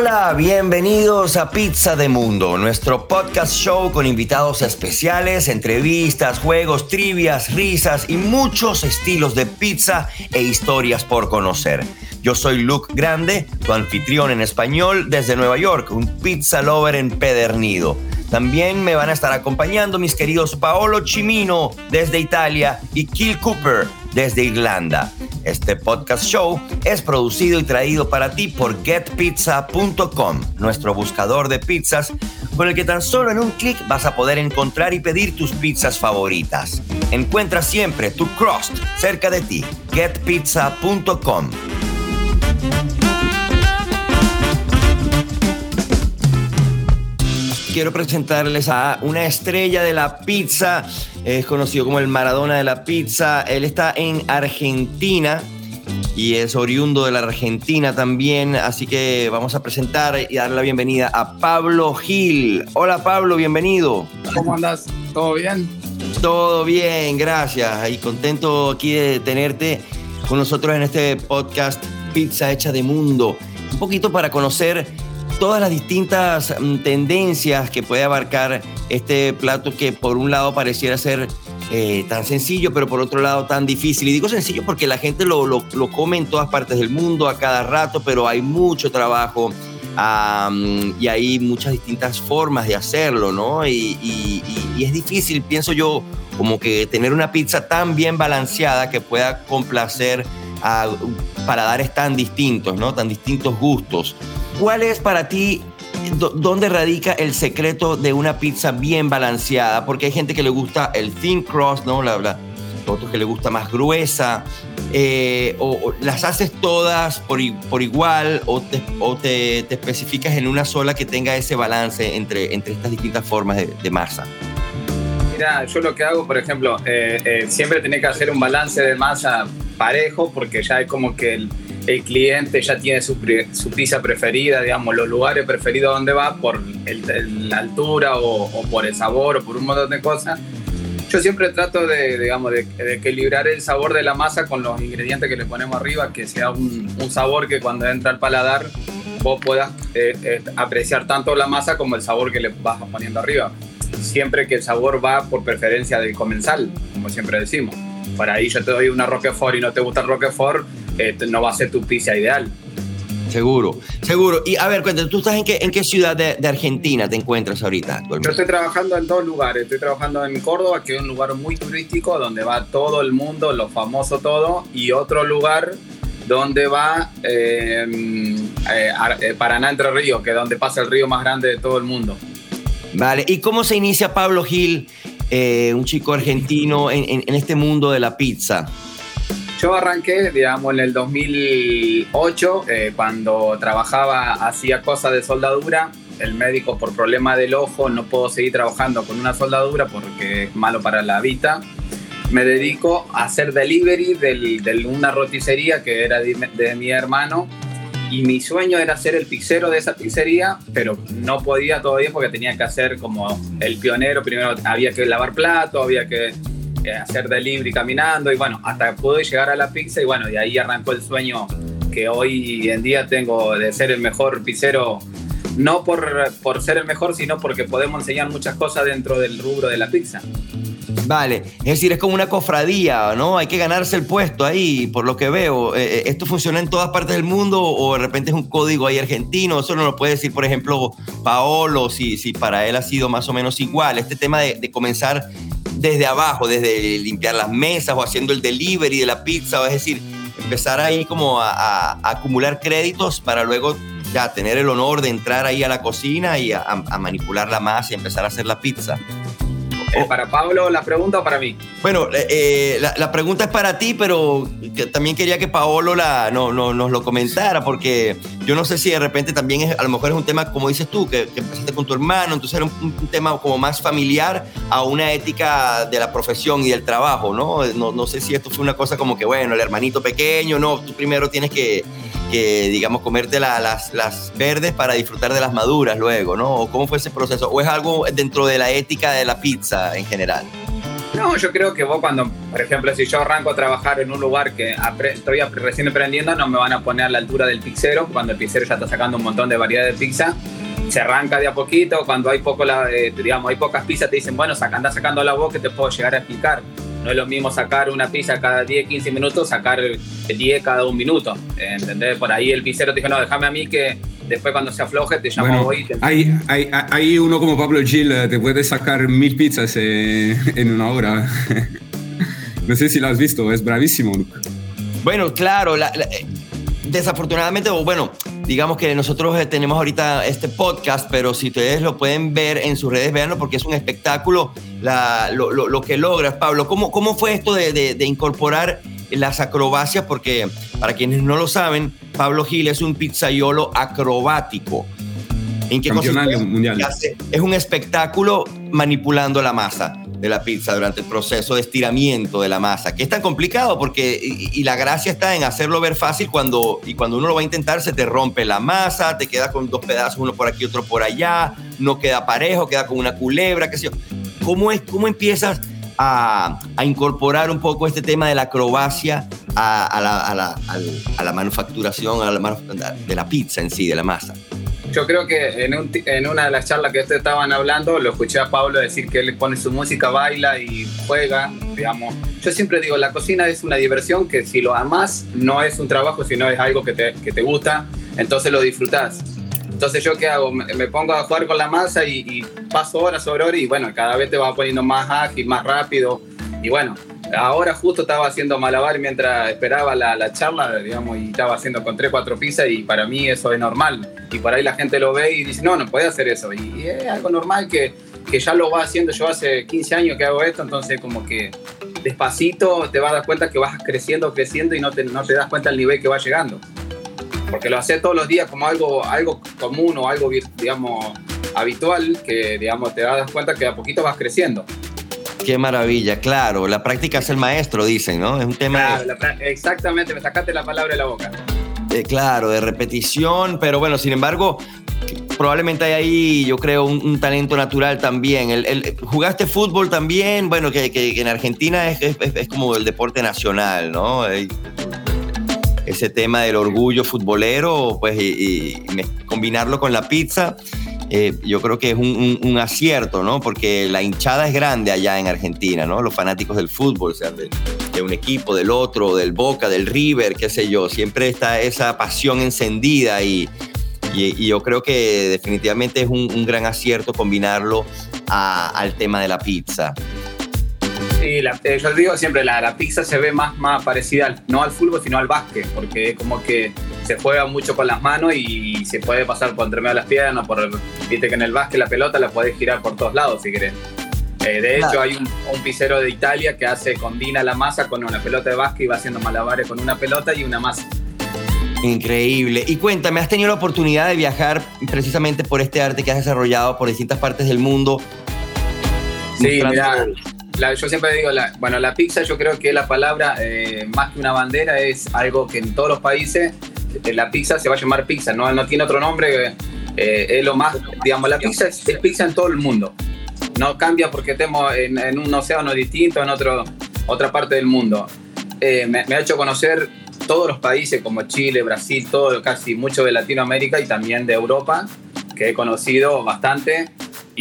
Hola, bienvenidos a Pizza de Mundo, nuestro podcast show con invitados especiales, entrevistas, juegos, trivias, risas y muchos estilos de pizza e historias por conocer. Yo soy Luke Grande, tu anfitrión en español desde Nueva York, un pizza lover empedernido. También me van a estar acompañando mis queridos Paolo Chimino desde Italia y Kill Cooper desde Irlanda. Este podcast show es producido y traído para ti por getpizza.com, nuestro buscador de pizzas, con el que tan solo en un clic vas a poder encontrar y pedir tus pizzas favoritas. Encuentra siempre tu crust cerca de ti. getpizza.com. quiero presentarles a una estrella de la pizza, es conocido como el Maradona de la pizza. Él está en Argentina y es oriundo de la Argentina también, así que vamos a presentar y darle la bienvenida a Pablo Gil. Hola Pablo, bienvenido. ¿Cómo andas? ¿Todo bien? Todo bien, gracias. Y contento aquí de tenerte con nosotros en este podcast Pizza Hecha de Mundo. Un poquito para conocer todas las distintas mm, tendencias que puede abarcar este plato que por un lado pareciera ser eh, tan sencillo, pero por otro lado tan difícil. Y digo sencillo porque la gente lo, lo, come en todas partes del mundo a cada rato, pero hay mucho trabajo y hay muchas distintas formas de hacerlo, ¿no? Y, y, es difícil, pienso yo, como que tener una pizza tan bien balanceada que pueda complacer a paladares tan distintos, ¿no? Tan distintos gustos. ¿Cuál es para ti, dónde radica el secreto de una pizza bien balanceada? Porque hay gente que le gusta el thin crust, ¿no? La, la, otros que le gusta más gruesa. Eh, o, las haces todas por, igual o, te, especificas en una sola que tenga ese balance entre, entre estas distintas formas de, masa? Mira, yo lo que hago, por ejemplo, eh, eh, siempre tiene que hacer un balance de masa parejo porque ya es como que el, el cliente ya tiene su, su, pizza preferida, digamos, los lugares preferidos donde va por la altura o, por el sabor o por un montón de cosas. Yo siempre trato de, digamos, de, equilibrar el sabor de la masa con los ingredientes que le ponemos arriba, que sea un, sabor que cuando entra al paladar vos puedas eh, eh, apreciar tanto la masa como el sabor que le vas poniendo arriba. Siempre que el sabor va por preferencia del comensal, como siempre decimos. Para ahí yo te doy una Roquefort y no te gusta el Roquefort, eh, no va a ser tu pizza ideal. Seguro, seguro. Y a ver, cuéntame, ¿tú estás en qué, en qué ciudad de, Argentina te encuentras ahorita? Yo estoy trabajando en dos lugares. Estoy trabajando en Córdoba, que es un lugar muy turístico, donde va todo el mundo, lo famoso todo, y otro lugar donde va em, eh, eh, Paraná Entre Ríos, que es donde pasa el río más grande de todo el mundo. Vale, ¿y cómo se inicia Pablo Gil, un chico argentino, en, en este mundo de la pizza? Yo arranqué, digamos, en el 2008, eh, cuando trabajaba, hacía cosas de soldadura. El médico, por problema del ojo, no puedo seguir trabajando con una soldadura porque es malo para la vista. Me dedico a hacer delivery de una roticería que era de, mi hermano y mi sueño era ser el pizzero de esa pizzería, pero no podía todavía porque tenía que hacer como el pionero. Primero había que lavar plato, había que hacer delivery caminando y bueno, hasta pude llegar a la pizza y bueno, de ahí arrancó el sueño que hoy en día tengo de ser el mejor pizzero, no por, por ser el mejor, sino porque podemos enseñar muchas cosas dentro del rubro de la pizza. Vale, es decir, es como una cofradía, ¿no? Hay que ganarse el puesto ahí, por lo que veo. Eh, eh, ¿Esto funciona en todas partes del mundo o de repente es un código ahí argentino? Eso no lo puede decir, por ejemplo, Paolo, si, si para él ha sido más o menos igual. Este tema de, comenzar desde abajo, desde limpiar las mesas o haciendo el delivery de la pizza, es decir, empezar ahí como a, acumular créditos para luego ya tener el honor de entrar ahí a la cocina y a, a manipular la masa y empezar a hacer la pizza. Eh, ¿Para Pablo la pregunta o para mí? Bueno, eh, eh, la, la, pregunta es para ti, pero también quería que Paolo la, no, no, nos lo comentara, porque yo no sé si de repente también es, a lo mejor es un tema, como dices tú, que, empezaste con tu hermano, entonces era un, tema como más familiar a una ética de la profesión y del trabajo, ¿no? ¿no? No sé si esto fue una cosa como que, bueno, el hermanito pequeño, no, tú primero tienes que que, digamos, comerte las, verdes para disfrutar de las maduras luego, ¿no? ¿O ¿Cómo fue ese proceso? ¿O es algo dentro de la ética de la pizza en general? No, yo creo que vos cuando, por ejemplo, si yo arranco a trabajar en un lugar que estoy recién aprendiendo, no me van a poner a la altura del pizzero, cuando el pizzero ya está sacando un montón de variedad de pizza. Se arranca de a poquito, cuando hay poco la, eh, hay pocas pizzas, te dicen, bueno, anda sacando la voz que te puedo llegar a explicar. No es lo mismo sacar una pizza cada 10, 15 minutos, sacar 10 cada un minuto. ¿Entendés? Por ahí el pizzero te dijo, no, déjame a mí que después cuando se afloje te llamo hoy. hay, hay, hay, uno como Pablo Gil, eh, te puede sacar mil pizzas eh, en una hora. no sé si lo has visto, es bravísimo. Bueno, claro, eh, desafortunadamente, o bueno, digamos que nosotros tenemos ahorita este podcast, pero si ustedes lo pueden ver en sus redes, véanlo porque es un espectáculo lo, lo, que logras, Pablo. ¿Cómo, cómo fue esto de, de, de incorporar las acrobacias, porque para quienes no lo saben, Pablo Gil es un pizzaiolo acrobático. ¿En qué mundial. Es un espectáculo manipulando la masa de la pizza durante el proceso de estiramiento de la masa, que es tan complicado porque, y, la gracia está en hacerlo ver fácil cuando, y cuando uno lo va a intentar se te rompe la masa, te queda con dos pedazos, uno por aquí, otro por allá, no queda parejo, queda con una culebra, qué sé yo. ¿Cómo, es, cómo empiezas a, incorporar un poco este tema de la acrobacia a, la, manufacturación de la pizza en sí, de la masa. Yo creo que en, una de las charlas que ustedes estaban hablando, lo escuché a Pablo decir que él pone su música, baila y juega, digamos. Yo siempre digo, la cocina es una diversión que si lo amas, no es un trabajo, sino es algo que te, que te gusta, entonces lo disfrutas. Entonces yo qué hago, me pongo a jugar con la masa y, paso horas sobre horas y bueno, cada vez te va poniendo más ágil, más rápido. Y bueno, ahora justo estaba haciendo malabar mientras esperaba la, charla, digamos, y estaba haciendo con tres, cuatro pizzas y para mí eso es normal. Y por ahí la gente lo ve y dice, no, no puede hacer eso. Y, es algo normal que, que ya lo va haciendo. Yo hace 15 años que hago esto, entonces como que despacito te vas a dar cuenta que vas creciendo, creciendo y no te, no te das cuenta del nivel que va llegando porque lo haces todos los días como algo, algo común o algo, digamos, habitual, que, digamos, te das cuenta que a poquito vas creciendo. Qué maravilla, claro. La práctica es el maestro, dicen, ¿no? Es un tema. exactamente, me sacaste la palabra de la boca. claro, de repetición, pero bueno, sin embargo, probablemente hay ahí, yo creo, un, talento natural también. El, jugaste fútbol también, bueno, que, en Argentina es, es, como el deporte nacional, ¿no? ese tema del orgullo futbolero, pues, y, combinarlo con la pizza, eh, yo creo que es un, acierto, ¿no? Porque la hinchada es grande allá en Argentina, ¿no? Los fanáticos del fútbol, o sea, de, un equipo, del otro, del Boca, del River, qué sé yo, siempre está esa pasión encendida y, yo creo que definitivamente es un, gran acierto combinarlo al tema de la pizza. Sí, la, eh, yo digo siempre, la, la, pizza se ve más, más parecida no al fútbol, sino al básquet, porque como que se juega mucho con las manos y se puede pasar por entre medio de las piernas, por, viste que en el básquet la pelota la podés girar por todos lados si querés. Eh, de hecho, hay un, un pizzero de Italia que hace, combina la masa con una pelota de básquet y va haciendo malabares con una pelota y una masa. Increíble. Y cuéntame, ¿has tenido la oportunidad de viajar precisamente por este arte que has desarrollado por distintas partes del mundo? Sí, mira, yo siempre digo, la, bueno, la pizza yo creo que la palabra, eh, más que una bandera, es algo que en todos los países la pizza se va a llamar pizza, no, tiene otro nombre, eh, es lo más, digamos, la pizza es, pizza en todo el mundo. No cambia porque estemos en, un océano distinto, en otro, otra parte del mundo. Me, me, ha hecho conocer todos los países como Chile, Brasil, todo, casi mucho de Latinoamérica y también de Europa, que he conocido bastante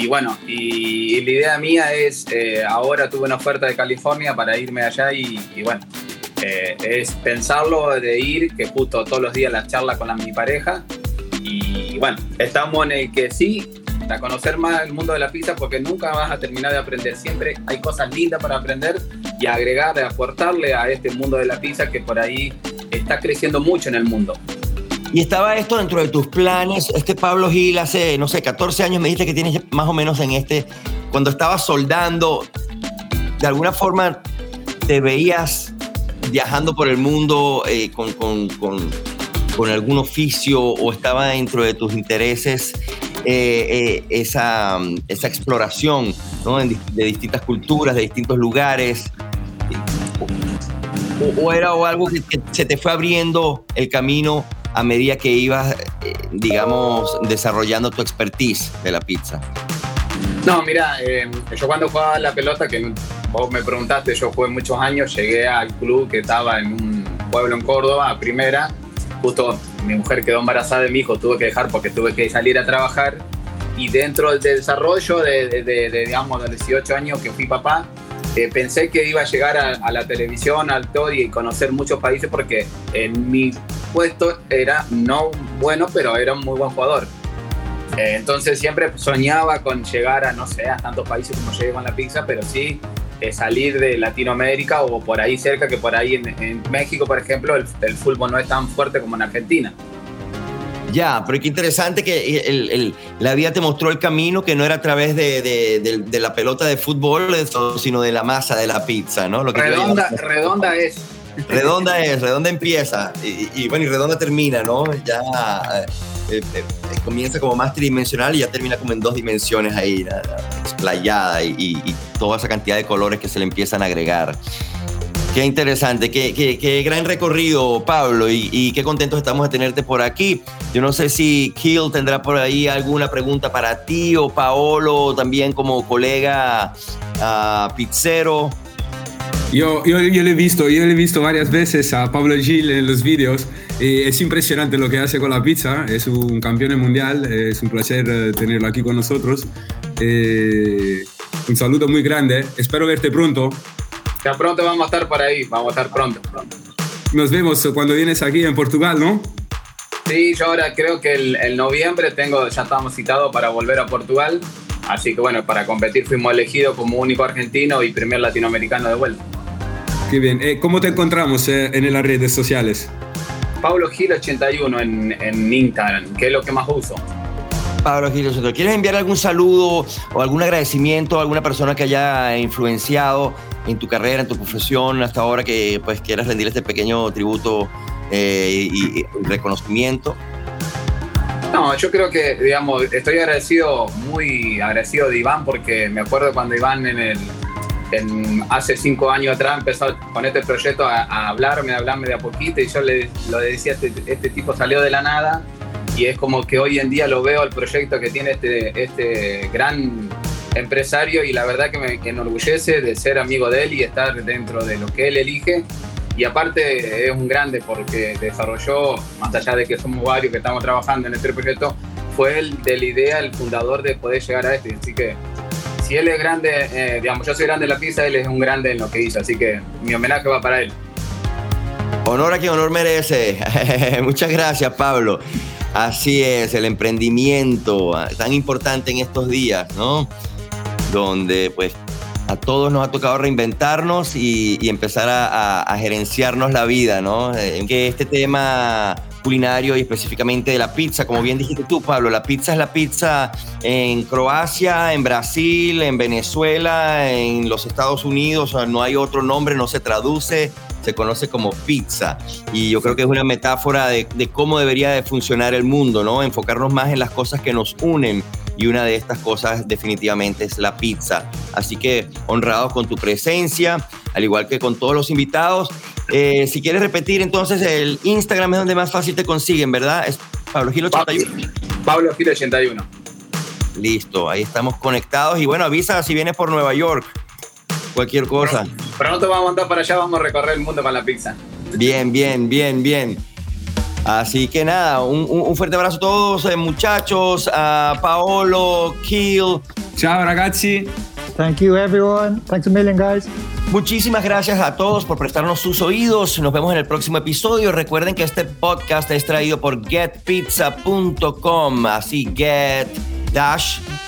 y bueno, y, la idea mía es, eh, ahora tuve una oferta de California para irme allá y, bueno, eh, es pensarlo de ir, que justo todos los días la charla con la, mi pareja. Y bueno, estamos en el que sí, a conocer más el mundo de la pizza porque nunca vas a terminar de aprender. Siempre hay cosas lindas para aprender y agregar, aportarle a este mundo de la pizza que por ahí está creciendo mucho en el mundo. Y estaba esto dentro de tus planes. Este Pablo Gil hace, no sé, 14 años me dijiste que tienes más o menos en este, cuando estabas soldando, de alguna forma te veías viajando por el mundo eh, con, con, con, algún oficio o estaba dentro de tus intereses eh, eh, esa, esa exploración de distintas culturas, de distintos lugares. O, era algo que se te fue abriendo el camino a medida que ibas, digamos, desarrollando tu expertise de la pizza? No, mira, yo cuando jugaba la pelota, que vos me preguntaste, yo jugué muchos años, llegué al club que estaba en un pueblo en Córdoba, a primera. Justo mi mujer quedó embarazada de mi hijo, tuve que dejar porque tuve que salir a trabajar. Y dentro del desarrollo de, de, digamos, de 18 años que fui papá, eh, pensé que iba a llegar a, la televisión, al todo y conocer muchos países porque en mi puesto era no bueno, pero era un muy buen jugador. Eh, entonces siempre soñaba con llegar a, no sé, a tantos países como llegué con la pizza, pero sí eh, salir de Latinoamérica o por ahí cerca, que por ahí en, México, por ejemplo, el, fútbol no es tan fuerte como en Argentina. Ya, pero qué interesante que la vida te mostró el camino que no era a través de, la pelota de fútbol, sino de la masa de la pizza, ¿no? Lo que redonda, redonda es. Redonda es, redonda empieza y, bueno, y redonda termina, ¿no? Ya eh, eh, comienza como más tridimensional y ya termina como en dos dimensiones ahí, explayada y, toda esa cantidad de colores que se le empiezan a agregar. Qué interesante, qué, qué, gran recorrido, Pablo, y, qué contentos estamos de tenerte por aquí. Yo no sé si Kill tendrá por ahí alguna pregunta para ti o Paolo, también como colega uh, pizzero. Yo, yo, yo, he visto, yo le he visto varias veces a Pablo Gil en los vídeos es impresionante lo que hace con la pizza, es un campeón mundial, es un placer eh, tenerlo aquí con nosotros. Eh, un saludo muy grande, espero verte pronto. Ya pronto vamos a estar por ahí, vamos a estar pronto, pronto. Nos vemos cuando vienes aquí en Portugal, ¿no? Sí, yo ahora creo que el, noviembre tengo, ya estamos citados para volver a Portugal. Así que bueno, para competir fuimos elegidos como único argentino y primer latinoamericano de vuelta. Qué bien. Eh, ¿Cómo te encontramos en las redes sociales? Pablo Gil 81 en, en Instagram, que es lo que más uso. Pablo Gil, ¿quieres enviar algún saludo o algún agradecimiento a alguna persona que haya influenciado en tu carrera, en tu profesión hasta ahora, que pues quieras rendir este pequeño tributo eh, y, reconocimiento? No, yo creo que, digamos, estoy agradecido, muy agradecido de Iván, porque me acuerdo cuando Iván en el, hace cinco años atrás empezó con este proyecto a, hablarme, a hablarme de a poquito y yo le, lo decía, este, este, tipo salió de la nada y es como que hoy en día lo veo el proyecto que tiene este, este gran empresario y la verdad que me enorgullece de ser amigo de él y estar dentro de lo que él elige. Y aparte es un grande porque desarrolló, más allá de que somos varios que estamos trabajando en este proyecto, fue el de la idea, el fundador de poder llegar a este. Así que si él es grande, eh, digamos, yo soy grande en la pizza, él es un grande en lo que hizo, así que mi homenaje va para él. Honor a quien honor merece. Muchas gracias, Pablo. Así es, el emprendimiento tan importante en estos días, ¿no? Donde pues a todos nos ha tocado reinventarnos y, empezar a, a, gerenciarnos la vida, ¿no? Eh, que este tema culinario y específicamente de la pizza. Como bien dijiste tú, Pablo, la pizza es la pizza en Croacia, en Brasil, en Venezuela, en los Estados Unidos, no hay otro nombre, no se traduce, se conoce como pizza. Y yo creo que es una metáfora de, de cómo debería de funcionar el mundo, ¿no? Enfocarnos más en las cosas que nos unen y una de estas cosas definitivamente es la pizza. Así que honrados con tu presencia, al igual que con todos los invitados. Eh, si quieres repetir, entonces el Instagram es donde más fácil te consiguen, ¿verdad? Es Pablo Gil 81. Pablo Gil 81. Listo, ahí estamos conectados. Y bueno, avisa si vienes por Nueva York. Cualquier cosa. Pronto vamos a andar para allá, vamos a recorrer el mundo con la pizza. Bien, bien, bien, bien. Así que nada, un, fuerte abrazo a todos, eh, muchachos, a Paolo, Kill. Ciao ragazzi. Thank you everyone. Thanks a million guys. Muchísimas gracias a todos por prestarnos sus oídos. Nos vemos en el próximo episodio. Recuerden que este podcast es traído por getpizza.com. Así, get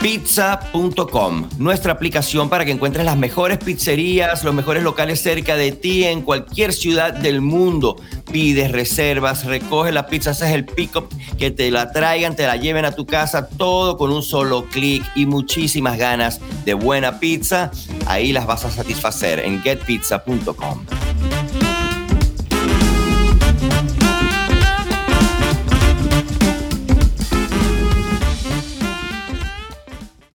pizza.com, nuestra aplicación para que encuentres las mejores pizzerías, los mejores locales cerca de ti en cualquier ciudad del mundo. Pides reservas, recoges la pizza, haces el pick-up, que te la traigan, te la lleven a tu casa, todo con un solo clic y muchísimas ganas de buena pizza. Ahí las vas a satisfacer en getpizza.com.